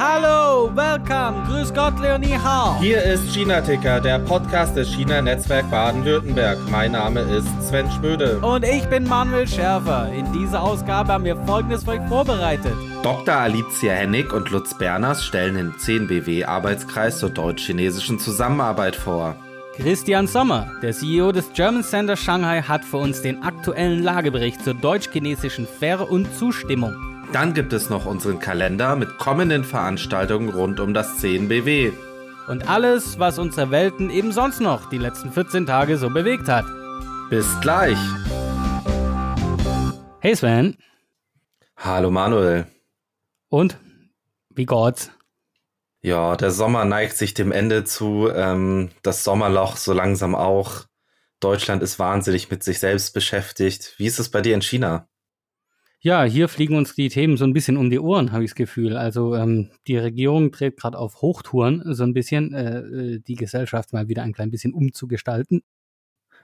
Hallo, welcome, grüß Gott, Leonie Hao. Hier ist China Ticker, der Podcast des China Netzwerk Baden-Württemberg. Mein Name ist Sven Schmöde. Und ich bin Manuel Schärfer. In dieser Ausgabe haben wir Folgendes für euch vorbereitet. Dr. Alicia Hennig und Lutz Berners stellen den 10BW-Arbeitskreis zur deutsch-chinesischen Zusammenarbeit vor. Christian Sommer, der CEO des German Center Shanghai, hat für uns den aktuellen Lagebericht zur deutsch-chinesischen Ver- und Zustimmung. Dann gibt es noch unseren Kalender mit kommenden Veranstaltungen rund um das 10BW. Und alles, was unsere Welten eben sonst noch die letzten 14 Tage so bewegt hat. Bis gleich. Hey Sven. Hallo Manuel. Und? Wie geht's? Ja, der Sommer neigt sich dem Ende zu. Ähm, das Sommerloch so langsam auch. Deutschland ist wahnsinnig mit sich selbst beschäftigt. Wie ist es bei dir in China? Ja, hier fliegen uns die Themen so ein bisschen um die Ohren, habe ich das Gefühl. Also ähm, die Regierung dreht gerade auf Hochtouren, so ein bisschen äh, äh, die Gesellschaft mal wieder ein klein bisschen umzugestalten.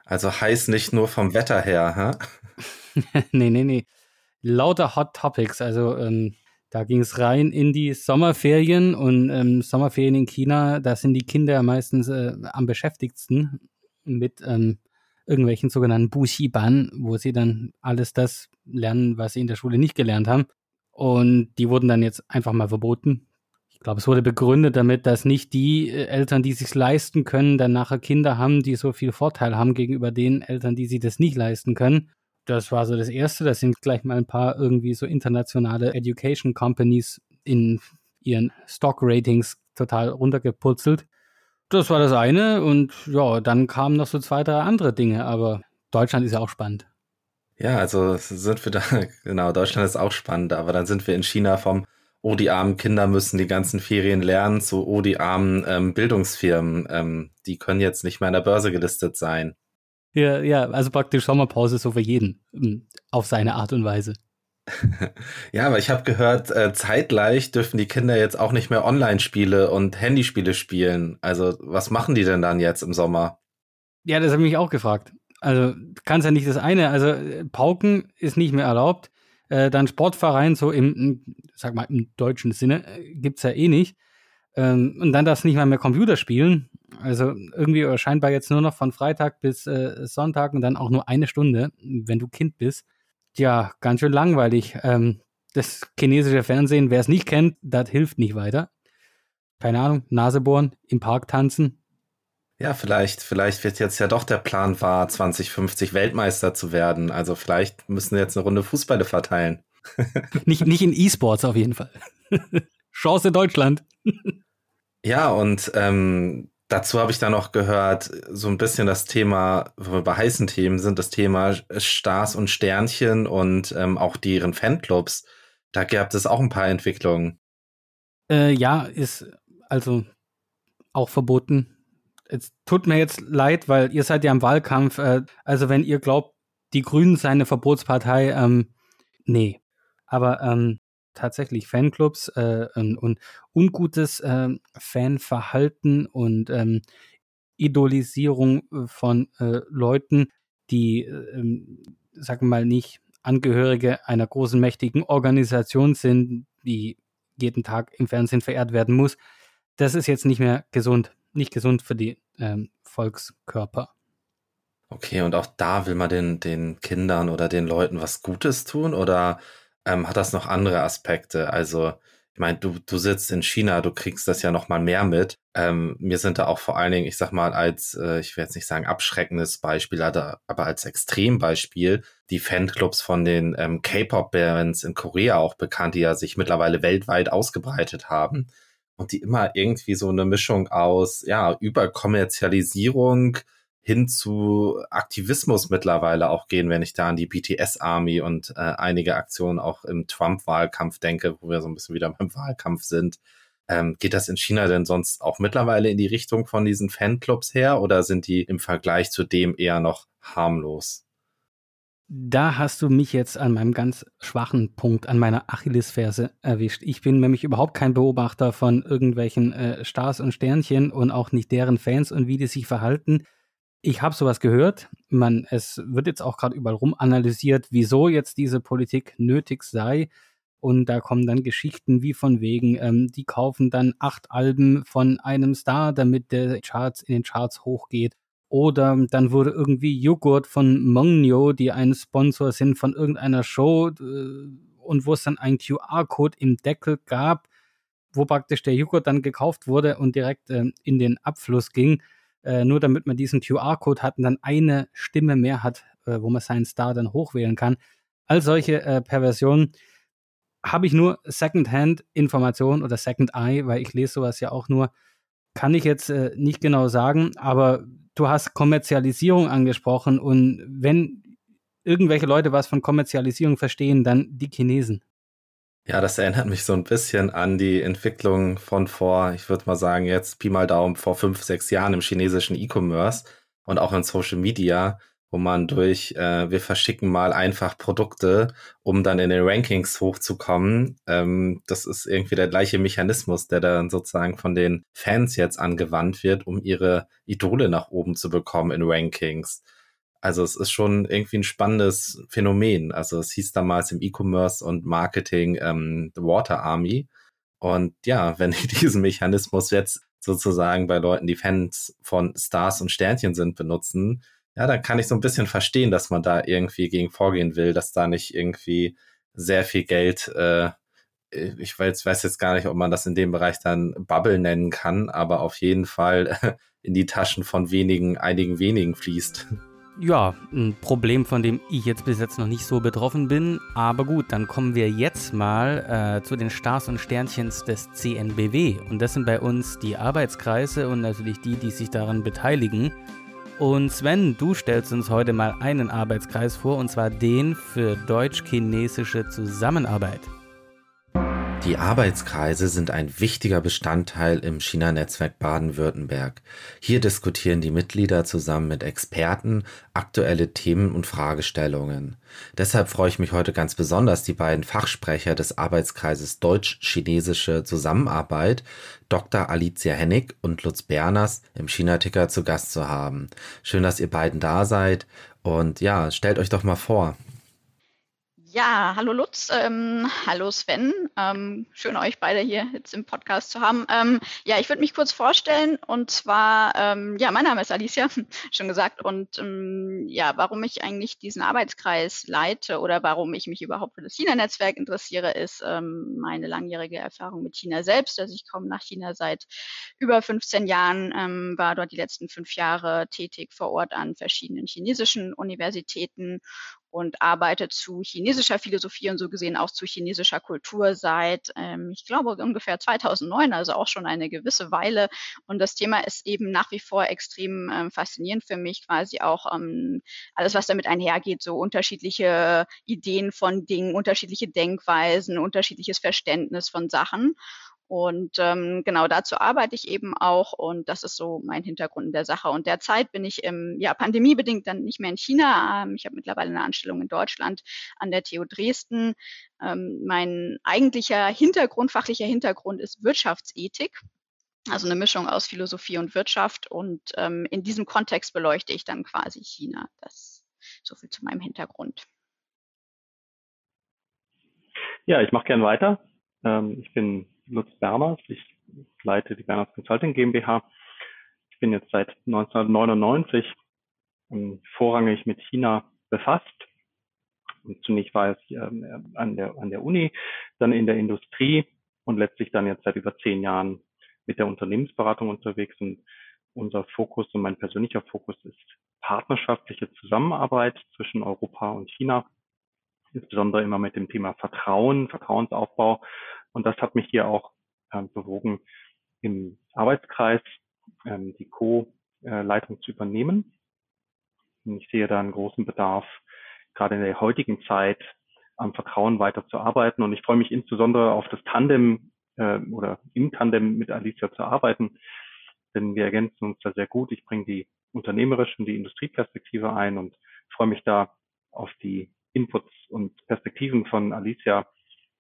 Also heiß nicht nur vom Wetter her, hä? nee, nee, nee. Lauter Hot Topics. Also ähm, da ging es rein in die Sommerferien und ähm, Sommerferien in China, da sind die Kinder meistens äh, am beschäftigtsten mit ähm, irgendwelchen sogenannten Buxiban, wo sie dann alles das lernen, was sie in der Schule nicht gelernt haben. Und die wurden dann jetzt einfach mal verboten. Ich glaube, es wurde begründet damit, dass nicht die äh, Eltern, die sich leisten können, dann nachher Kinder haben, die so viel Vorteil haben gegenüber den Eltern, die sich das nicht leisten können. Das war so das Erste. Da sind gleich mal ein paar irgendwie so internationale Education Companies in ihren Stock Ratings total runtergeputzelt. Das war das eine. Und ja, dann kamen noch so zwei, drei andere Dinge. Aber Deutschland ist ja auch spannend. Ja, also sind wir da, genau, Deutschland ist auch spannend, aber dann sind wir in China vom, oh, die armen Kinder müssen die ganzen Ferien lernen, zu, oh, die armen ähm, Bildungsfirmen, ähm, die können jetzt nicht mehr an der Börse gelistet sein. Ja, ja, also praktisch Sommerpause so für jeden, hm, auf seine Art und Weise. Ja, aber ich habe gehört, äh, zeitgleich dürfen die Kinder jetzt auch nicht mehr Online-Spiele und Handyspiele spielen. Also was machen die denn dann jetzt im Sommer? Ja, das habe ich mich auch gefragt. Also kannst ja nicht das eine, also Pauken ist nicht mehr erlaubt. Äh, dann Sportverein, so im, sag mal, im deutschen Sinne, äh, gibt's ja eh nicht. Ähm, und dann darfst du nicht mal mehr Computer spielen. Also irgendwie scheinbar jetzt nur noch von Freitag bis äh, Sonntag und dann auch nur eine Stunde, wenn du Kind bist. Ja, ganz schön langweilig. Ähm, das chinesische Fernsehen, wer es nicht kennt, das hilft nicht weiter. Keine Ahnung, Nase bohren, im Park tanzen, ja, vielleicht, vielleicht wird jetzt ja doch der Plan wahr, 2050 Weltmeister zu werden. Also vielleicht müssen wir jetzt eine Runde Fußballe verteilen. nicht, nicht in E-Sports auf jeden Fall. Chance Deutschland. ja, und ähm, dazu habe ich dann noch gehört, so ein bisschen das Thema, wo wir bei heißen Themen sind, das Thema Stars und Sternchen und ähm, auch deren Fanclubs. Da gab es auch ein paar Entwicklungen. Äh, ja, ist also auch verboten es tut mir jetzt leid, weil ihr seid ja im Wahlkampf. Äh, also wenn ihr glaubt, die Grünen seien eine Verbotspartei, ähm, nee. Aber ähm, tatsächlich Fanclubs äh, und, und ungutes äh, Fanverhalten und ähm, Idolisierung von äh, Leuten, die, äh, sagen wir mal, nicht Angehörige einer großen, mächtigen Organisation sind, die jeden Tag im Fernsehen verehrt werden muss. Das ist jetzt nicht mehr gesund nicht gesund für die ähm, Volkskörper. Okay, und auch da will man den, den Kindern oder den Leuten was Gutes tun oder ähm, hat das noch andere Aspekte? Also, ich meine, du, du sitzt in China, du kriegst das ja noch mal mehr mit. Ähm, mir sind da auch vor allen Dingen, ich sag mal, als, äh, ich will jetzt nicht sagen abschreckendes Beispiel, aber als Extrembeispiel, die Fanclubs von den ähm, K-Pop-Bands in Korea auch bekannt, die ja sich mittlerweile weltweit ausgebreitet haben und die immer irgendwie so eine Mischung aus, ja, Überkommerzialisierung hin zu Aktivismus mittlerweile auch gehen, wenn ich da an die BTS Army und äh, einige Aktionen auch im Trump-Wahlkampf denke, wo wir so ein bisschen wieder beim Wahlkampf sind. Ähm, geht das in China denn sonst auch mittlerweile in die Richtung von diesen Fanclubs her oder sind die im Vergleich zu dem eher noch harmlos? Da hast du mich jetzt an meinem ganz schwachen Punkt, an meiner Achillesferse erwischt. Ich bin nämlich überhaupt kein Beobachter von irgendwelchen äh, Stars und Sternchen und auch nicht deren Fans und wie die sich verhalten. Ich habe sowas gehört. Man, es wird jetzt auch gerade überall rum analysiert, wieso jetzt diese Politik nötig sei. und da kommen dann Geschichten wie von wegen, ähm, die kaufen dann acht Alben von einem Star, damit der Charts in den Charts hochgeht. Oder dann wurde irgendwie Joghurt von Mongno, die ein Sponsor sind von irgendeiner Show, äh, und wo es dann einen QR-Code im Deckel gab, wo praktisch der Joghurt dann gekauft wurde und direkt äh, in den Abfluss ging, äh, nur damit man diesen QR-Code hat und dann eine Stimme mehr hat, äh, wo man seinen Star dann hochwählen kann. All solche äh, Perversionen habe ich nur Second-Hand-Informationen oder Second-Eye, weil ich lese sowas ja auch nur, kann ich jetzt äh, nicht genau sagen, aber du hast Kommerzialisierung angesprochen und wenn irgendwelche Leute was von Kommerzialisierung verstehen, dann die Chinesen. Ja, das erinnert mich so ein bisschen an die Entwicklung von vor, ich würde mal sagen, jetzt Pi mal Daumen vor fünf, sechs Jahren im chinesischen E-Commerce und auch in Social Media, wo man durch, äh, wir verschicken mal einfach Produkte, um dann in den Rankings hochzukommen. Ähm, das ist irgendwie der gleiche Mechanismus, der dann sozusagen von den Fans jetzt angewandt wird, um ihre Idole nach oben zu bekommen in Rankings. Also es ist schon irgendwie ein spannendes Phänomen. Also es hieß damals im E-Commerce und Marketing ähm, The Water Army. Und ja, wenn ich diesen Mechanismus jetzt sozusagen bei Leuten, die Fans von Stars und Sternchen sind, benutzen, ja, dann kann ich so ein bisschen verstehen, dass man da irgendwie gegen vorgehen will, dass da nicht irgendwie sehr viel Geld, äh, ich weiß, weiß jetzt gar nicht, ob man das in dem Bereich dann Bubble nennen kann, aber auf jeden Fall in die Taschen von wenigen, einigen wenigen fließt. Ja, ein Problem, von dem ich jetzt bis jetzt noch nicht so betroffen bin. Aber gut, dann kommen wir jetzt mal äh, zu den Stars und Sternchens des CNBW. Und das sind bei uns die Arbeitskreise und natürlich die, die sich daran beteiligen. Und Sven, du stellst uns heute mal einen Arbeitskreis vor, und zwar den für deutsch-chinesische Zusammenarbeit. Die Arbeitskreise sind ein wichtiger Bestandteil im China-Netzwerk Baden-Württemberg. Hier diskutieren die Mitglieder zusammen mit Experten aktuelle Themen und Fragestellungen. Deshalb freue ich mich heute ganz besonders, die beiden Fachsprecher des Arbeitskreises Deutsch-Chinesische Zusammenarbeit, Dr. Alicia Hennig und Lutz Berners, im China-Ticker zu Gast zu haben. Schön, dass ihr beiden da seid. Und ja, stellt euch doch mal vor. Ja, hallo Lutz, ähm, hallo Sven. Ähm, schön euch beide hier jetzt im Podcast zu haben. Ähm, ja, ich würde mich kurz vorstellen und zwar, ähm, ja, mein Name ist Alicia, schon gesagt und ähm, ja, warum ich eigentlich diesen Arbeitskreis leite oder warum ich mich überhaupt für das China-Netzwerk interessiere, ist ähm, meine langjährige Erfahrung mit China selbst. Also ich komme nach China seit über 15 Jahren, war dort die letzten fünf Jahre tätig vor Ort an verschiedenen chinesischen Universitäten und arbeite zu chinesischer Philosophie und so gesehen auch zu chinesischer Kultur seit, ähm, ich glaube, ungefähr 2009, also auch schon eine gewisse Weile. Und das Thema ist eben nach wie vor extrem ähm, faszinierend für mich, quasi auch ähm, alles, was damit einhergeht, so unterschiedliche Ideen von Dingen, unterschiedliche Denkweisen, unterschiedliches Verständnis von Sachen. Und ähm, genau dazu arbeite ich eben auch und das ist so mein Hintergrund in der Sache. Und derzeit bin ich im, ja, pandemiebedingt dann nicht mehr in China. Ähm, ich habe mittlerweile eine Anstellung in Deutschland an der TU Dresden. Ähm, mein eigentlicher Hintergrund, fachlicher Hintergrund ist Wirtschaftsethik. Also eine Mischung aus Philosophie und Wirtschaft. Und ähm, in diesem Kontext beleuchte ich dann quasi China. Das so viel zu meinem Hintergrund. Ja, ich mache gern weiter. Ähm, ich bin Lutz Berners. Ich leite die Berners Consulting GmbH. Ich bin jetzt seit 1999 ähm, vorrangig mit China befasst. Und zunächst war es ähm, an, der, an der Uni, dann in der Industrie und letztlich dann jetzt seit über zehn Jahren mit der Unternehmensberatung unterwegs. Und unser Fokus und mein persönlicher Fokus ist partnerschaftliche Zusammenarbeit zwischen Europa und China, insbesondere immer mit dem Thema Vertrauen, Vertrauensaufbau und das hat mich hier auch ähm, bewogen, im Arbeitskreis ähm, die Co-Leitung zu übernehmen. Und ich sehe da einen großen Bedarf, gerade in der heutigen Zeit am Vertrauen weiter zu arbeiten. Und ich freue mich insbesondere auf das Tandem äh, oder im Tandem mit Alicia zu arbeiten, denn wir ergänzen uns da sehr gut. Ich bringe die unternehmerische und die Industrieperspektive ein und freue mich da auf die Inputs und Perspektiven von Alicia,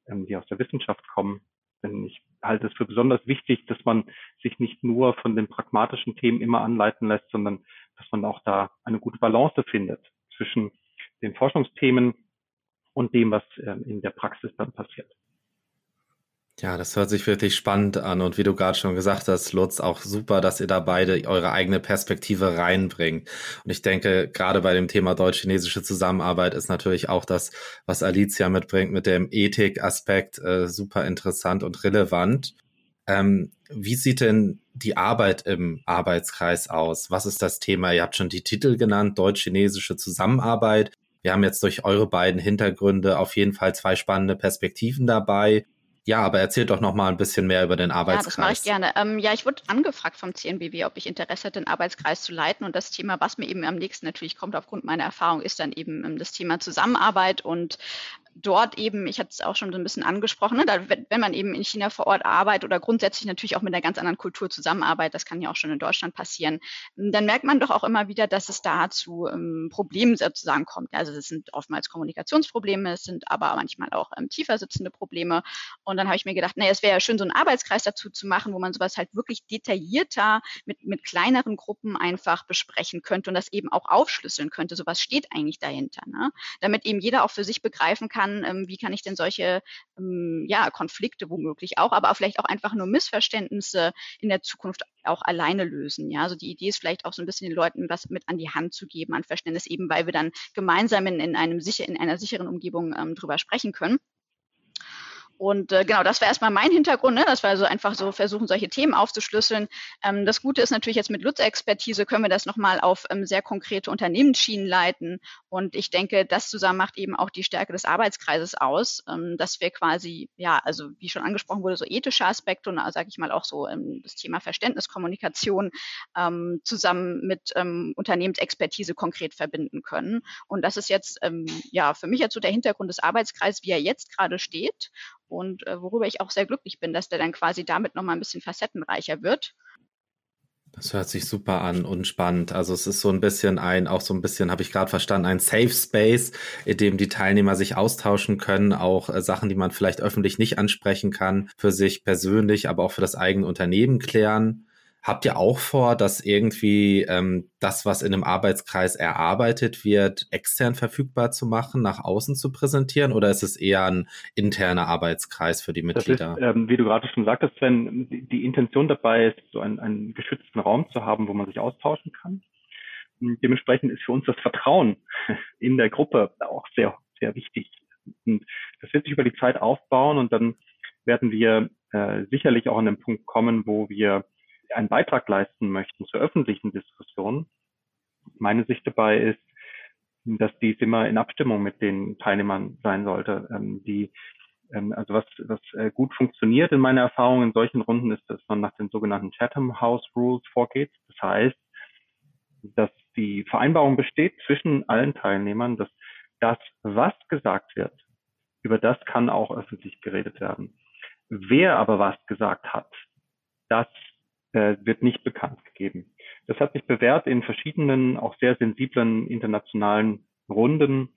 ähm, die aus der Wissenschaft kommen. Denn ich halte es für besonders wichtig, dass man sich nicht nur von den pragmatischen Themen immer anleiten lässt, sondern dass man auch da eine gute Balance findet zwischen den Forschungsthemen und dem, was ähm, in der Praxis dann passiert. Ja, das hört sich wirklich spannend an und wie du gerade schon gesagt hast, Lutz, auch super, dass ihr da beide eure eigene Perspektive reinbringt. Und ich denke, gerade bei dem Thema deutsch-chinesische Zusammenarbeit ist natürlich auch das, was Alicia mitbringt mit dem Ethikaspekt, äh, super interessant und relevant. Ähm, wie sieht denn die Arbeit im Arbeitskreis aus? Was ist das Thema? Ihr habt schon die Titel genannt, deutsch-chinesische Zusammenarbeit. Wir haben jetzt durch eure beiden Hintergründe auf jeden Fall zwei spannende Perspektiven dabei. Ja, aber erzählt doch noch mal ein bisschen mehr über den Arbeitskreis. Ja, das mache ich gerne. Ähm, ja, ich wurde angefragt vom CNBW, ob ich Interesse hätte, den Arbeitskreis zu leiten. Und das Thema, was mir eben am nächsten natürlich kommt aufgrund meiner Erfahrung, ist dann eben ähm, das Thema Zusammenarbeit und dort eben, ich hatte es auch schon so ein bisschen angesprochen, ne, da, wenn man eben in China vor Ort arbeitet oder grundsätzlich natürlich auch mit einer ganz anderen Kultur zusammenarbeitet, das kann ja auch schon in Deutschland passieren, dann merkt man doch auch immer wieder, dass es da zu ähm, Problemen sozusagen kommt. Also es sind oftmals Kommunikationsprobleme, es sind aber manchmal auch ähm, tiefer sitzende Probleme. Und dann habe ich mir gedacht, naja, es wäre ja schön, so einen Arbeitskreis dazu zu machen, wo man sowas halt wirklich detaillierter mit, mit kleineren Gruppen einfach besprechen könnte und das eben auch aufschlüsseln könnte. So was steht eigentlich dahinter, ne? damit eben jeder auch für sich begreifen kann, kann, ähm, wie kann ich denn solche ähm, ja, Konflikte womöglich auch, aber vielleicht auch einfach nur Missverständnisse in der Zukunft auch alleine lösen. Ja, also die Idee ist vielleicht auch so ein bisschen den Leuten was mit an die Hand zu geben, an Verständnis eben, weil wir dann gemeinsam in, in einem sicher, in einer sicheren Umgebung ähm, drüber sprechen können. Und äh, genau, das war erstmal mein Hintergrund, ne? dass wir also einfach so versuchen, solche Themen aufzuschlüsseln. Ähm, das Gute ist natürlich jetzt mit Lutz-Expertise können wir das nochmal auf ähm, sehr konkrete Unternehmensschienen leiten. Und ich denke, das zusammen macht eben auch die Stärke des Arbeitskreises aus, ähm, dass wir quasi, ja, also wie schon angesprochen wurde, so ethische Aspekte und sage ich mal auch so ähm, das Thema Verständnis, Kommunikation ähm, zusammen mit ähm, Unternehmensexpertise konkret verbinden können. Und das ist jetzt ja für mich jetzt so der Hintergrund des Arbeitskreises, wie er jetzt gerade steht und äh, worüber ich auch sehr glücklich bin, dass der dann quasi damit nochmal ein bisschen facettenreicher wird. Das hört sich super an und spannend. Also es ist so ein bisschen ein, auch so ein bisschen, habe ich gerade verstanden, ein Safe Space, in dem die Teilnehmer sich austauschen können, auch äh, Sachen, die man vielleicht öffentlich nicht ansprechen kann, für sich persönlich, aber auch für das eigene Unternehmen klären. Habt ihr auch vor, dass irgendwie ähm, das, was in einem Arbeitskreis erarbeitet wird, extern verfügbar zu machen, nach außen zu präsentieren? Oder ist es eher ein interner Arbeitskreis für die Mitglieder? Ist, ähm, wie du gerade schon sagtest, Sven, die, die Intention dabei ist, so einen, einen geschützten Raum zu haben, wo man sich austauschen kann. Und dementsprechend ist für uns das Vertrauen in der Gruppe auch sehr, sehr wichtig. Und das wird sich über die Zeit aufbauen und dann werden wir äh, sicherlich auch an den Punkt kommen, wo wir einen Beitrag leisten möchten zur öffentlichen Diskussion. Meine Sicht dabei ist, dass dies immer in Abstimmung mit den Teilnehmern sein sollte. Ähm, die, ähm, also was, was äh, gut funktioniert in meiner Erfahrung in solchen Runden ist, dass man nach den sogenannten Chatham House Rules vorgeht. Das heißt, dass die Vereinbarung besteht zwischen allen Teilnehmern, dass das, was gesagt wird, über das kann auch öffentlich geredet werden. Wer aber was gesagt hat, das äh, wird nicht bekannt gegeben. Das hat sich bewährt in verschiedenen, auch sehr sensiblen internationalen Runden.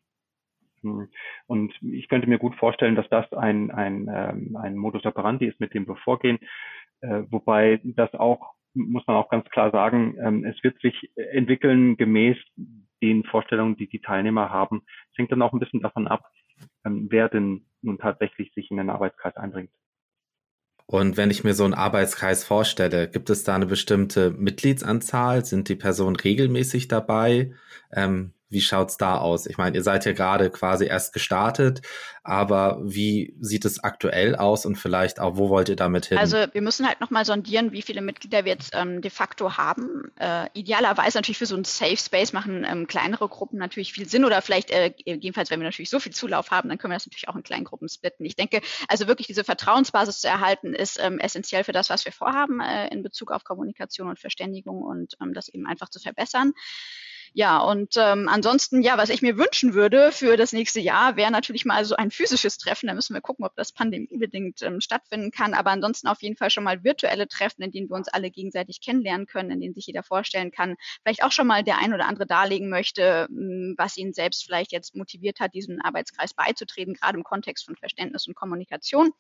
Hm. Und ich könnte mir gut vorstellen, dass das ein, ein, ähm, ein Modus operandi ist, mit dem wir vorgehen. Äh, wobei das auch, muss man auch ganz klar sagen, ähm, es wird sich entwickeln gemäß den Vorstellungen, die die Teilnehmer haben. Es hängt dann auch ein bisschen davon ab, ähm, wer denn nun tatsächlich sich in den Arbeitskreis einbringt. Und wenn ich mir so einen Arbeitskreis vorstelle, gibt es da eine bestimmte Mitgliedsanzahl? Sind die Personen regelmäßig dabei? Ähm, wie schaut's da aus? Ich meine, ihr seid ja gerade quasi erst gestartet, aber wie sieht es aktuell aus und vielleicht auch, wo wollt ihr damit hin? Also wir müssen halt nochmal sondieren, wie viele Mitglieder wir jetzt ähm, de facto haben. Äh, idealerweise natürlich für so ein Safe Space machen ähm, kleinere Gruppen natürlich viel Sinn oder vielleicht äh, jedenfalls, wenn wir natürlich so viel Zulauf haben, dann können wir das natürlich auch in kleinen Gruppen splitten. Ich denke, also wirklich diese Vertrauensbasis zu erhalten, ist ähm, essentiell für das, was wir vorhaben äh, in Bezug auf Kommunikation und Verständigung und ähm, das eben einfach zu verbessern. Ja, und ähm, ansonsten, ja, was ich mir wünschen würde für das nächste Jahr, wäre natürlich mal so ein physisches Treffen. Da müssen wir gucken, ob das pandemiebedingt ähm, stattfinden kann. Aber ansonsten auf jeden Fall schon mal virtuelle Treffen, in denen wir uns alle gegenseitig kennenlernen können, in denen sich jeder vorstellen kann, vielleicht auch schon mal der ein oder andere darlegen möchte, hm, was ihn selbst vielleicht jetzt motiviert hat, diesem Arbeitskreis beizutreten, gerade im Kontext von Verständnis und Kommunikation.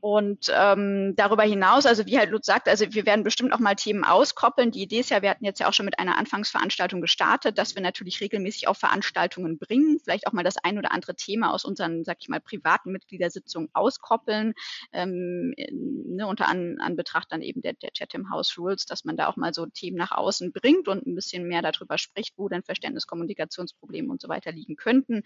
Und ähm, darüber hinaus, also wie halt Lutz sagt, also wir werden bestimmt auch mal Themen auskoppeln. Die Idee ist ja, wir hatten jetzt ja auch schon mit einer Anfangsveranstaltung gestartet, dass wir natürlich regelmäßig auch Veranstaltungen bringen, vielleicht auch mal das ein oder andere Thema aus unseren, sag ich mal, privaten Mitgliedersitzungen auskoppeln, ähm, ne, unter an, Anbetracht dann eben der, der Chatham House Rules, dass man da auch mal so Themen nach außen bringt und ein bisschen mehr darüber spricht, wo denn Verständnis, Kommunikationsprobleme und so weiter liegen könnten.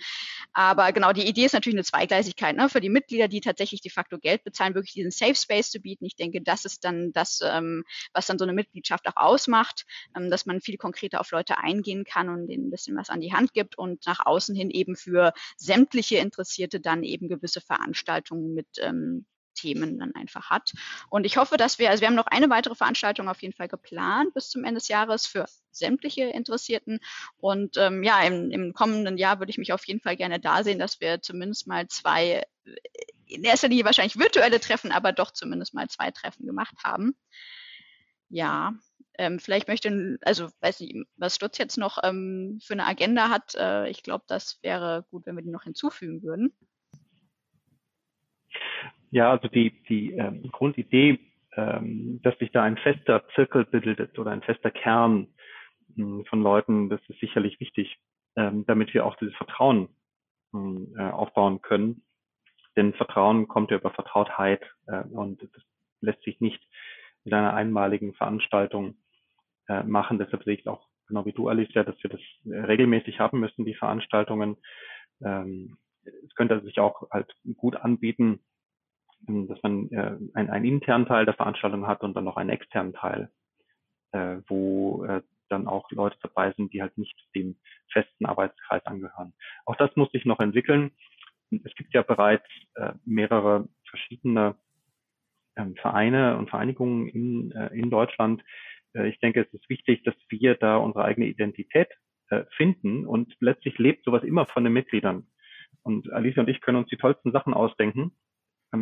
Aber genau, die Idee ist natürlich eine Zweigleisigkeit ne, für die Mitglieder, die tatsächlich de facto Geld bezahlen Zahlen wirklich diesen Safe Space zu bieten. Ich denke, das ist dann das, ähm, was dann so eine Mitgliedschaft auch ausmacht, ähm, dass man viel konkreter auf Leute eingehen kann und denen ein bisschen was an die Hand gibt und nach außen hin eben für sämtliche Interessierte dann eben gewisse Veranstaltungen mit ähm, Themen dann einfach hat. Und ich hoffe, dass wir, also wir haben noch eine weitere Veranstaltung auf jeden Fall geplant bis zum Ende des Jahres für sämtliche Interessierten. Und ähm, ja, im, im kommenden Jahr würde ich mich auf jeden Fall gerne da sehen, dass wir zumindest mal zwei, äh, in erster Linie wahrscheinlich virtuelle Treffen, aber doch zumindest mal zwei Treffen gemacht haben. Ja, ähm, vielleicht möchte, also weiß nicht, was Stutz jetzt noch ähm, für eine Agenda hat. Äh, ich glaube, das wäre gut, wenn wir die noch hinzufügen würden. Ja, also die, die ähm, Grundidee, ähm, dass sich da ein fester Zirkel bildet oder ein fester Kern mh, hm, von Leuten, das ist sicherlich wichtig, ähm, damit wir auch dieses Vertrauen mh, hm, äh, aufbauen können. Denn Vertrauen kommt ja über Vertrautheit äh, und das lässt sich nicht mit einer einmaligen Veranstaltung äh, machen. Deshalb sehe ich auch genau wie du, Alicia, dass wir das regelmäßig haben müssen, die Veranstaltungen. Ähm, es könnte sich auch halt gut anbieten, ähm, dass man äh, einen, einen internen Teil der Veranstaltung hat und dann noch einen externen Teil, äh, wo äh, dann auch Leute dabei sind, die halt nicht dem festen Arbeitskreis angehören. Auch das muss sich noch entwickeln. Es gibt ja bereits äh, mehrere verschiedene ähm, Vereine und Vereinigungen in, äh, in Deutschland. Äh, ich denke, es ist wichtig, dass wir da unsere eigene Identität äh, finden und letztlich lebt sowas immer von den Mitgliedern. Und Alicia und ich können uns die tollsten Sachen ausdenken ähm,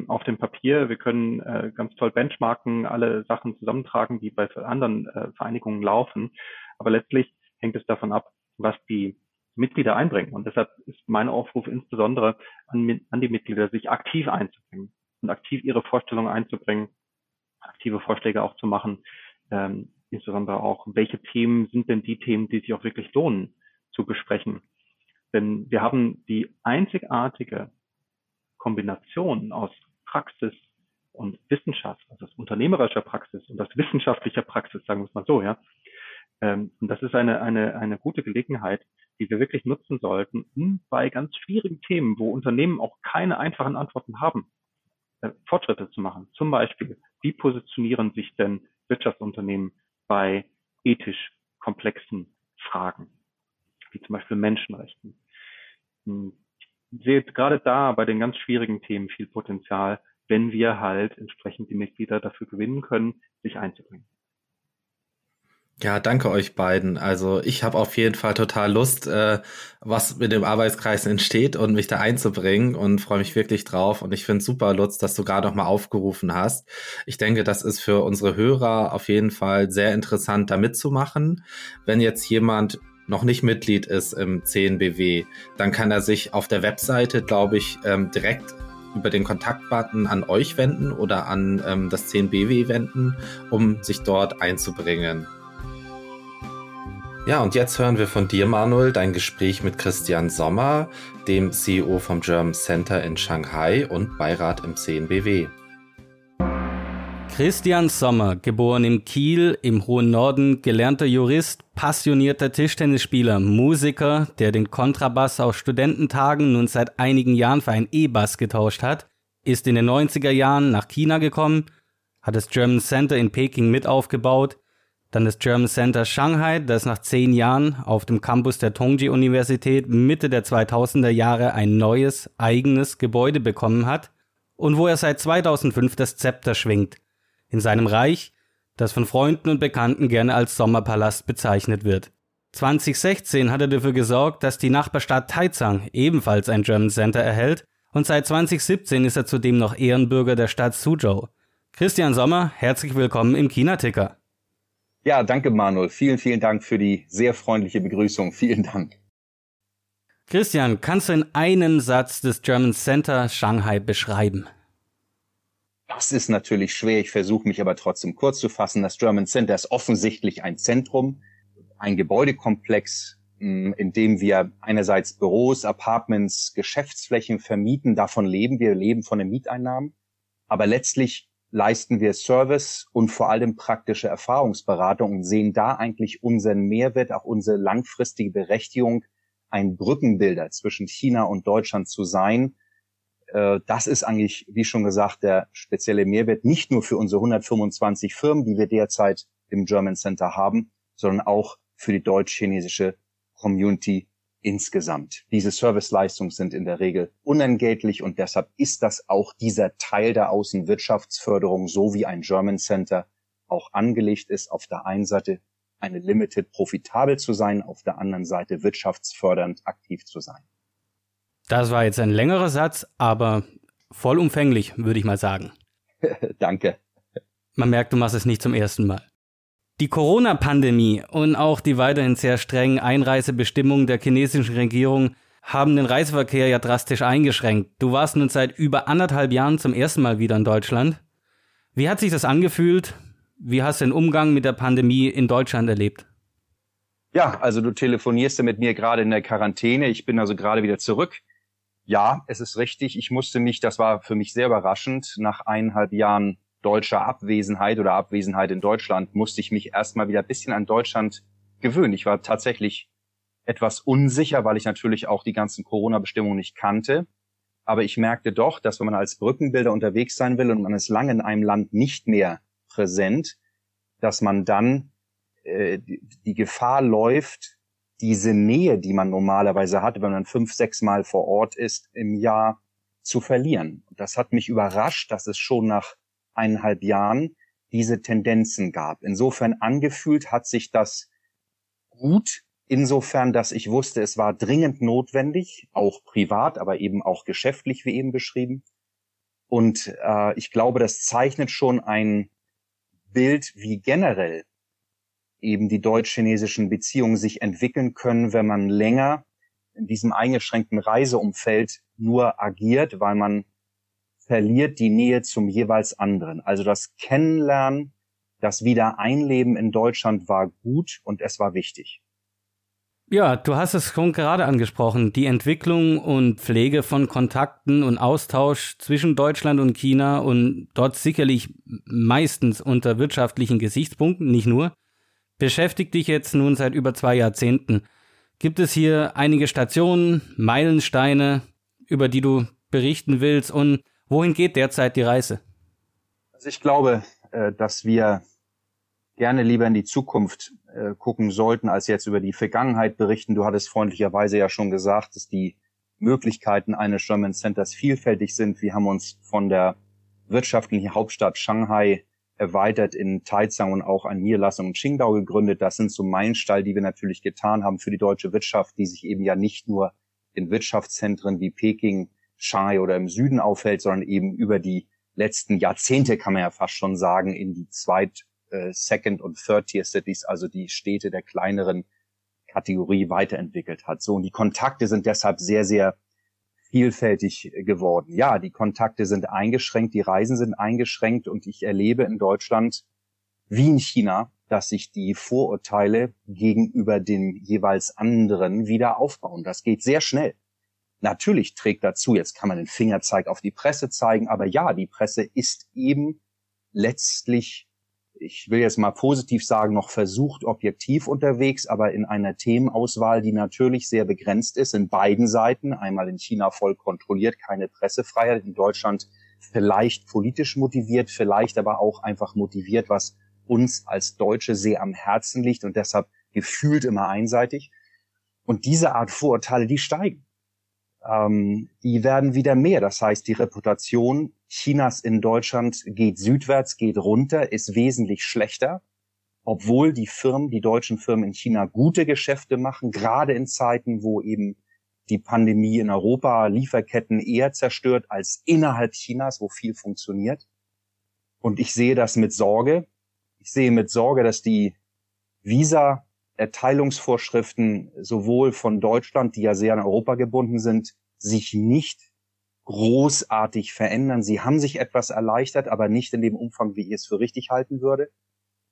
auf dem Papier. Wir können äh, ganz toll benchmarken, alle Sachen zusammentragen, die bei anderen äh, Vereinigungen laufen. Aber letztlich hängt es davon ab, was die Mitglieder einbringen. Und deshalb ist mein Aufruf insbesondere an, an die Mitglieder, sich aktiv einzubringen und aktiv ihre Vorstellungen einzubringen, aktive Vorschläge auch zu machen, ähm, insbesondere auch, welche Themen sind denn die Themen, die sich auch wirklich lohnen zu besprechen. Denn wir haben die einzigartige Kombination aus Praxis und Wissenschaft, also aus unternehmerischer Praxis und aus wissenschaftlicher Praxis, sagen wir es mal so, ja. Ähm, und das ist eine, eine, eine gute Gelegenheit, die wir wirklich nutzen sollten, um bei ganz schwierigen Themen, wo Unternehmen auch keine einfachen Antworten haben, äh, Fortschritte zu machen. Zum Beispiel, wie positionieren sich denn Wirtschaftsunternehmen bei ethisch komplexen Fragen, wie zum Beispiel Menschenrechten? Sehe gerade da bei den ganz schwierigen Themen viel Potenzial, wenn wir halt entsprechend die Mitglieder dafür gewinnen können, sich einzubringen. Ja, danke euch beiden. Also ich habe auf jeden Fall total Lust, äh, was mit dem Arbeitskreis entsteht und mich da einzubringen und freue mich wirklich drauf. Und ich finde super, Lutz, dass du gerade noch mal aufgerufen hast. Ich denke, das ist für unsere Hörer auf jeden Fall sehr interessant, da mitzumachen. Wenn jetzt jemand noch nicht Mitglied ist im CNBW, dann kann er sich auf der Webseite, glaube ich, ähm, direkt über den Kontaktbutton an euch wenden oder an ähm, das CNBW wenden, um sich dort einzubringen. Ja, und jetzt hören wir von dir, Manuel, dein Gespräch mit Christian Sommer, dem CEO vom German Center in Shanghai und Beirat im CNBW. Christian Sommer, geboren in Kiel im hohen Norden, gelernter Jurist, passionierter Tischtennisspieler, Musiker, der den Kontrabass auf Studententagen nun seit einigen Jahren für einen E-Bass getauscht hat, ist in den 90er Jahren nach China gekommen, hat das German Center in Peking mit aufgebaut, dann das German Center Shanghai, das nach zehn Jahren auf dem Campus der Tongji Universität Mitte der 2000er Jahre ein neues, eigenes Gebäude bekommen hat und wo er seit 2005 das Zepter schwingt – in seinem Reich, das von Freunden und Bekannten gerne als Sommerpalast bezeichnet wird. 2016 hat er dafür gesorgt, dass die Nachbarstadt Taizang ebenfalls ein German Center erhält und seit 2017 ist er zudem noch Ehrenbürger der Stadt Suzhou. Christian Sommer, herzlich willkommen im China-Ticker. Ja, danke Manuel. Vielen, vielen Dank für die sehr freundliche Begrüßung. Vielen Dank. Christian, kannst du in einem Satz das German Center Shanghai beschreiben? Das ist natürlich schwer. Ich versuche mich aber trotzdem kurz zu fassen. Das German Center ist offensichtlich ein Zentrum, ein Gebäudekomplex, hm, in dem wir einerseits Büros, Apartments, Geschäftsflächen vermieten. Davon leben wir, leben von den Mieteinnahmen. Aber letztlich leisten wir Service und vor allem praktische Erfahrungsberatung und sehen da eigentlich unseren Mehrwert, auch unsere langfristige Berechtigung, ein Brückenbilder zwischen China und Deutschland zu sein. Äh, das ist eigentlich, wie schon gesagt, der spezielle Mehrwert, nicht nur für unsere 125 Firmen, die wir derzeit im German Center haben, sondern auch für die deutsch-chinesische Community insgesamt. Diese Serviceleistungen sind in der Regel unentgeltlich und deshalb ist das auch dieser Teil der Außenwirtschaftsförderung, so wie ein German Center auch angelegt ist, auf der einen Seite eine Limited profitabel zu sein, auf der anderen Seite wirtschaftsfördernd aktiv zu sein. Das war jetzt ein längerer Satz, aber vollumfänglich, würde ich mal sagen. Danke. Man merkt, du machst es nicht zum ersten Mal. Die Corona-Pandemie und auch die weiterhin sehr strengen Einreisebestimmungen der chinesischen Regierung haben den Reiseverkehr ja drastisch eingeschränkt. Du warst nun seit über anderthalb Jahren zum ersten Mal wieder in Deutschland. Wie hat sich das angefühlt? Wie hast du den Umgang mit der Pandemie in Deutschland erlebt? Ja, also du telefonierst ja mit mir gerade in der Quarantäne. Ich bin also gerade wieder zurück. Ja, es ist richtig. Ich musste mich, das war für mich sehr überraschend, nach eineinhalb Jahren deutscher Abwesenheit oder Abwesenheit in Deutschland musste ich mich erstmal wieder ein bisschen an Deutschland gewöhnen. Ich war tatsächlich etwas unsicher, weil ich natürlich auch die ganzen Corona-Bestimmungen nicht kannte. Aber ich merkte doch, dass wenn man als Brückenbilder unterwegs sein will und man ist lange in einem Land nicht mehr präsent, dass man dann äh, die, die Gefahr läuft, diese Nähe, die man normalerweise hat, wenn man fünf, sechs Mal vor Ort ist im Jahr, zu verlieren. Das hat mich überrascht, dass es schon nach eineinhalb Jahren diese Tendenzen gab. Insofern angefühlt hat sich das gut, insofern, dass ich wusste, es war dringend notwendig, auch privat, aber eben auch geschäftlich, wie eben beschrieben. Und äh, ich glaube, das zeichnet schon ein Bild, wie generell eben die deutsch-chinesischen Beziehungen sich entwickeln können, wenn man länger in diesem eingeschränkten Reiseumfeld nur agiert, weil man verliert die Nähe zum jeweils anderen. Also das Kennenlernen, das Wiedereinleben in Deutschland war gut und es war wichtig. Ja, du hast es schon gerade angesprochen. Die Entwicklung und Pflege von Kontakten und Austausch zwischen Deutschland und China und dort sicherlich meistens unter wirtschaftlichen Gesichtspunkten, nicht nur, beschäftigt dich jetzt nun seit über zwei Jahrzehnten. Gibt es hier einige Stationen, Meilensteine, über die du berichten willst und Wohin geht derzeit die Reise? Also ich glaube, äh, dass wir gerne lieber in die Zukunft äh, gucken sollten, als jetzt über die Vergangenheit berichten. Du hattest freundlicherweise ja schon gesagt, dass die Möglichkeiten eines German Centers vielfältig sind. Wir haben uns von der wirtschaftlichen Hauptstadt Shanghai erweitert in Taizang und auch eine Niederlassung in Qingdao gegründet. Das sind so Meilensteine, die wir natürlich getan haben für die deutsche Wirtschaft, die sich eben ja nicht nur in Wirtschaftszentren wie Peking Shanghai oder im Süden aufhält, sondern eben über die letzten Jahrzehnte, kann man ja fast schon sagen, in die Zweit-, äh, Second- und Third-Tier-Cities, also die Städte der kleineren Kategorie weiterentwickelt hat. So, und die Kontakte sind deshalb sehr, sehr vielfältig geworden. Ja, die Kontakte sind eingeschränkt, die Reisen sind eingeschränkt und ich erlebe in Deutschland wie in China, dass sich die Vorurteile gegenüber den jeweils anderen wieder aufbauen. Das geht sehr schnell natürlich trägt dazu, jetzt kann man den Fingerzeig auf die Presse zeigen, aber ja, die Presse ist eben letztlich, ich will jetzt mal positiv sagen, noch versucht objektiv unterwegs, aber in einer Themenauswahl, die natürlich sehr begrenzt ist, in beiden Seiten, einmal in China voll kontrolliert, keine Pressefreiheit, in Deutschland vielleicht politisch motiviert, vielleicht aber auch einfach motiviert, was uns als Deutsche sehr am Herzen liegt und deshalb gefühlt immer einseitig. Und diese Art Vorurteile, die steigen ähm, die werden wieder mehr. Das heißt, die Reputation Chinas in Deutschland geht südwärts, geht runter, ist wesentlich schlechter, obwohl die Firmen, die deutschen Firmen in China gute Geschäfte machen, gerade in Zeiten, wo eben die Pandemie in Europa Lieferketten eher zerstört als innerhalb Chinas, wo viel funktioniert. Und ich sehe das mit Sorge. Ich sehe mit Sorge, dass die Visa Erteilungsvorschriften sowohl von Deutschland, die ja sehr an Europa gebunden sind, sich nicht großartig verändern. Sie haben sich etwas erleichtert, aber nicht in dem Umfang, wie ich es für richtig halten würde.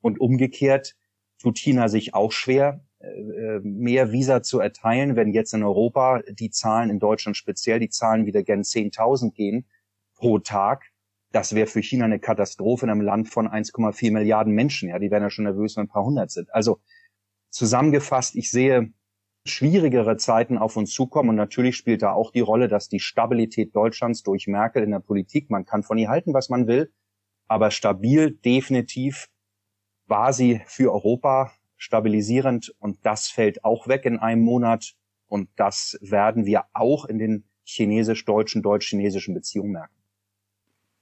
Und umgekehrt tut China sich auch schwer, äh, äh, mehr Visa zu erteilen, wenn jetzt in Europa die Zahlen, in Deutschland speziell, die Zahlen wieder gen 10.000 gehen pro Tag. Das wäre für China eine Katastrophe in einem Land von 1,4 Milliarden Menschen. Ja, die werden ja schon nervös, wenn ein paar hundert sind. Also zusammengefasst, ich sehe schwierigere Zeiten auf uns zukommen. Und natürlich spielt da auch die Rolle, dass die Stabilität Deutschlands durch Merkel in der Politik, man kann von ihr halten, was man will, aber stabil definitiv war sie für Europa stabilisierend und das fällt auch weg in einem Monat und das werden wir auch in den chinesisch-deutschen, deutsch-chinesischen Beziehungen merken.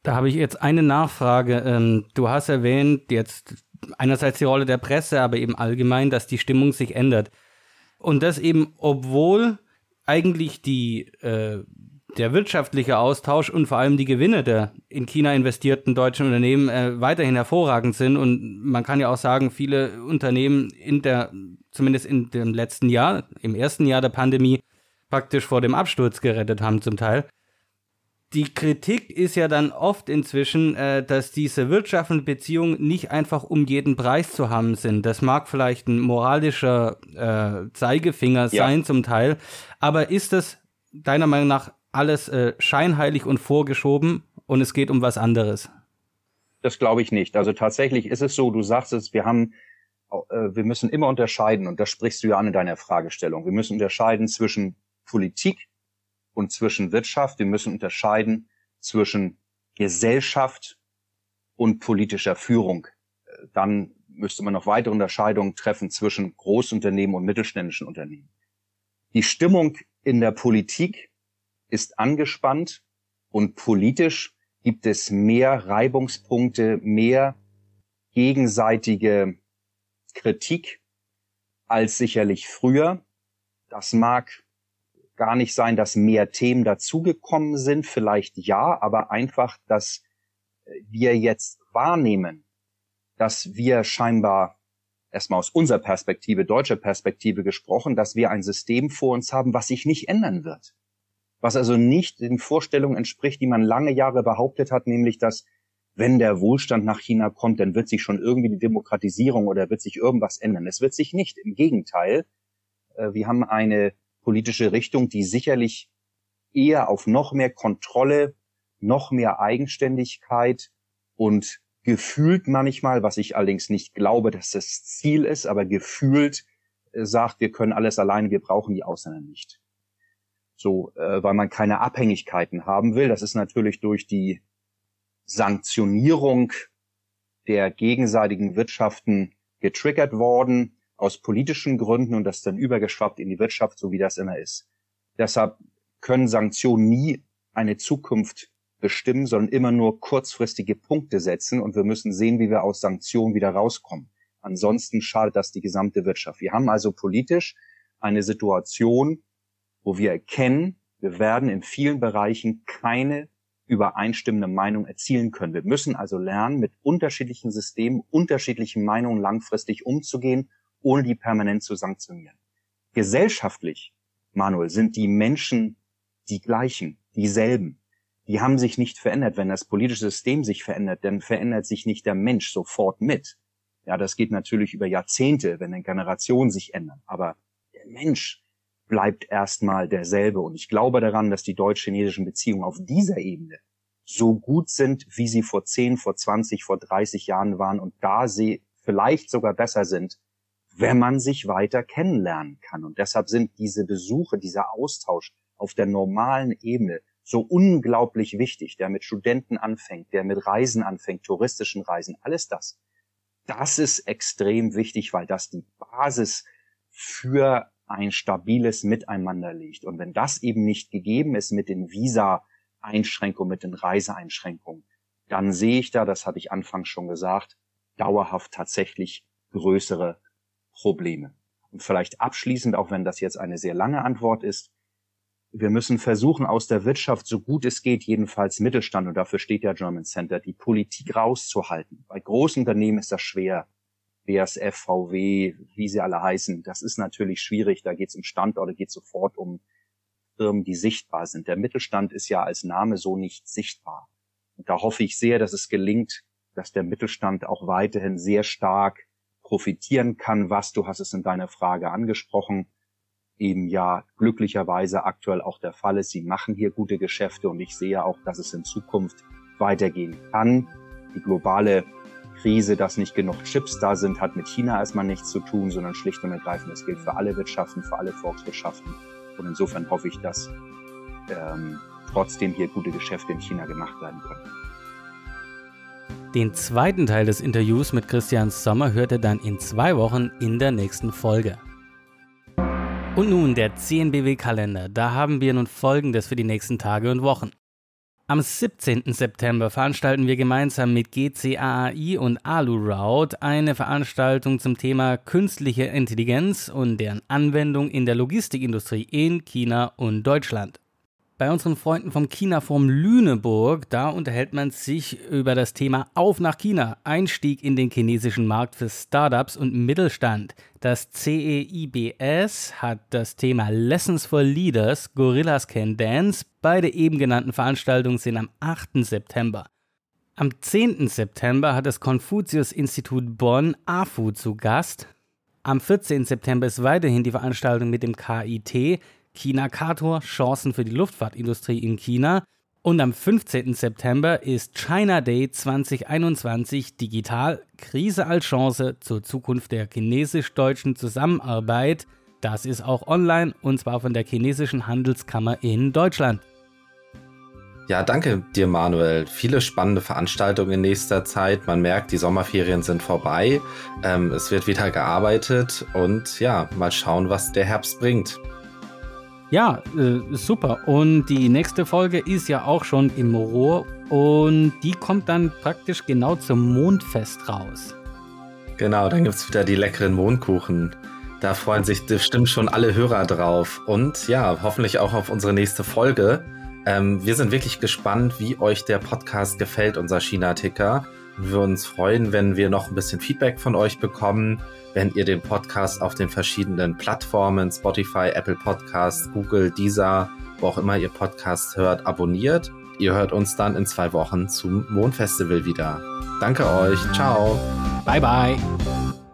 Da habe ich jetzt eine Nachfrage. Ähm, du hast erwähnt jetzt einerseits die Rolle der Presse, aber eben allgemein, dass die Stimmung sich ändert. Und das eben, obwohl eigentlich die, äh, der wirtschaftliche Austausch und vor allem die Gewinne der in China investierten deutschen Unternehmen äh, weiterhin hervorragend sind. Und man kann ja auch sagen, viele Unternehmen in der, zumindest in dem letzten Jahr, im ersten Jahr der Pandemie, praktisch vor dem Absturz gerettet haben zum Teil die Kritik ist ja dann oft inzwischen, äh, dass diese wirtschaftlichen Beziehungen nicht einfach um jeden Preis zu haben sind. Das mag vielleicht ein moralischer äh, Zeigefinger ja. sein zum Teil, aber ist das deiner Meinung nach alles äh, scheinheilig und vorgeschoben und es geht um was anderes? Das glaube ich nicht. Also tatsächlich ist es so, du sagst es, wir haben äh, wir müssen immer unterscheiden, und das sprichst du ja an in deiner Fragestellung. Wir müssen unterscheiden zwischen Politik und zwischen Wirtschaft. Wir müssen unterscheiden zwischen Gesellschaft und politischer Führung. Dann müsste man noch weitere Unterscheidungen treffen zwischen Großunternehmen und mittelständischen Unternehmen. Die Stimmung in der Politik ist angespannt und politisch gibt es mehr Reibungspunkte, mehr gegenseitige Kritik als sicherlich früher. Das mag gar nicht sein, dass mehr Themen dazugekommen sind, vielleicht ja, aber einfach, dass wir jetzt wahrnehmen, dass wir scheinbar erstmal aus unserer Perspektive, deutscher Perspektive gesprochen, dass wir ein System vor uns haben, was sich nicht ändern wird. Was also nicht den Vorstellungen entspricht, die man lange Jahre behauptet hat, nämlich dass wenn der Wohlstand nach China kommt, dann wird sich schon irgendwie die Demokratisierung oder wird sich irgendwas ändern. Es wird sich nicht. Im Gegenteil, äh, wir haben eine politische Richtung, die sicherlich eher auf noch mehr Kontrolle, noch mehr Eigenständigkeit und gefühlt manchmal, was ich allerdings nicht glaube, dass das Ziel ist, aber gefühlt äh, sagt, wir können alles alleine, wir brauchen die Ausländer nicht. So, äh, weil man keine Abhängigkeiten haben will. Das ist natürlich durch die Sanktionierung der gegenseitigen Wirtschaften getriggert worden aus politischen Gründen und das dann übergeschwappt in die Wirtschaft, so wie das immer ist. Deshalb können Sanktionen nie eine Zukunft bestimmen, sondern immer nur kurzfristige Punkte setzen und wir müssen sehen, wie wir aus Sanktionen wieder rauskommen. Ansonsten schadet das die gesamte Wirtschaft. Wir haben also politisch eine Situation, wo wir erkennen, wir werden in vielen Bereichen keine übereinstimmende Meinung erzielen können. Wir müssen also lernen, mit unterschiedlichen Systemen, unterschiedlichen Meinungen langfristig umzugehen ohne die permanent zu sanktionieren. Gesellschaftlich, Manuel, sind die Menschen die gleichen, dieselben. Die haben sich nicht verändert. Wenn das politische System sich verändert, dann verändert sich nicht der Mensch sofort mit. Ja, das geht natürlich über Jahrzehnte, wenn eine Generation sich ändern. Aber der Mensch bleibt erstmal derselbe. Und ich glaube daran, dass die deutsch-chinesischen Beziehungen auf dieser Ebene so gut sind, wie sie vor 10, vor 20, vor 30 Jahren waren und da sie vielleicht sogar besser sind, wenn man sich weiter kennenlernen kann. Und deshalb sind diese Besuche, dieser Austausch auf der normalen Ebene so unglaublich wichtig, der mit Studenten anfängt, der mit Reisen anfängt, touristischen Reisen, alles das. Das ist extrem wichtig, weil das die Basis für ein stabiles Miteinander liegt. Und wenn das eben nicht gegeben ist mit den Visa-Einschränkungen, mit den Reiseeinschränkungen, dann sehe ich da, das hatte ich anfangs schon gesagt, dauerhaft tatsächlich größere Probleme. Und vielleicht abschließend, auch wenn das jetzt eine sehr lange Antwort ist, wir müssen versuchen, aus der Wirtschaft, so gut es geht, jedenfalls Mittelstand, und dafür steht ja German Center, die Politik rauszuhalten. Bei großen Unternehmen ist das schwer. BASF, VW, wie sie alle heißen, das ist natürlich schwierig. Da geht es um Standorte, geht sofort um Firmen, die sichtbar sind. Der Mittelstand ist ja als Name so nicht sichtbar. Und da hoffe ich sehr, dass es gelingt, dass der Mittelstand auch weiterhin sehr stark profitieren kann, was, du hast es in deiner Frage angesprochen, eben ja glücklicherweise aktuell auch der Fall ist. Sie machen hier gute Geschäfte und ich sehe auch, dass es in Zukunft weitergehen kann. Die globale Krise, dass nicht genug Chips da sind, hat mit China erstmal nichts zu tun, sondern schlicht und ergreifend, das gilt für alle Wirtschaften, für alle Volkswirtschaften. Und insofern hoffe ich, dass ähm, trotzdem hier gute Geschäfte in China gemacht werden können. Den zweiten Teil des Interviews mit Christian Sommer hört ihr dann in zwei Wochen in der nächsten Folge. Und nun der CNBW-Kalender. Da haben wir nun Folgendes für die nächsten Tage und Wochen. Am 17. September veranstalten wir gemeinsam mit GCAI und AluRoute eine Veranstaltung zum Thema künstliche Intelligenz und deren Anwendung in der Logistikindustrie in China und Deutschland bei unseren Freunden vom China-Forum Lüneburg. Da unterhält man sich über das Thema Auf nach China, Einstieg in den chinesischen Markt für Startups und Mittelstand. Das CEIBS hat das Thema Lessons for Leaders, Gorillas Can Dance. Beide eben genannten Veranstaltungen sind am 8. September. Am 10. September hat das Konfuzius-Institut Bonn AFU zu Gast. Am 14. September ist weiterhin die Veranstaltung mit dem KIT. China Kator Chancen für die Luftfahrtindustrie in China. Und am 15. September ist China Day 2021 digital Krise als Chance zur Zukunft der chinesisch-deutschen Zusammenarbeit. Das ist auch online und zwar von der chinesischen Handelskammer in Deutschland. Ja, danke dir, Manuel. Viele spannende Veranstaltungen in nächster Zeit. Man merkt, die Sommerferien sind vorbei. Ähm, es wird wieder gearbeitet und ja, mal schauen, was der Herbst bringt. Ja, äh, super. Und die nächste Folge ist ja auch schon im Rohr und die kommt dann praktisch genau zum Mondfest raus. Genau, dann gibt es wieder die leckeren Mondkuchen. Da freuen sich bestimmt schon alle Hörer drauf. Und ja, hoffentlich auch auf unsere nächste Folge. Ähm, wir sind wirklich gespannt, wie euch der Podcast gefällt, unser China-Ticker. Wir würden uns freuen, wenn wir noch ein bisschen Feedback von euch bekommen wenn ihr den Podcast auf den verschiedenen Plattformen, Spotify, Apple Podcasts, Google, Deezer, wo auch immer ihr Podcast hört, abonniert. Ihr hört uns dann in zwei Wochen zum Mondfestival wieder. Danke euch. Ciao. Bye bye.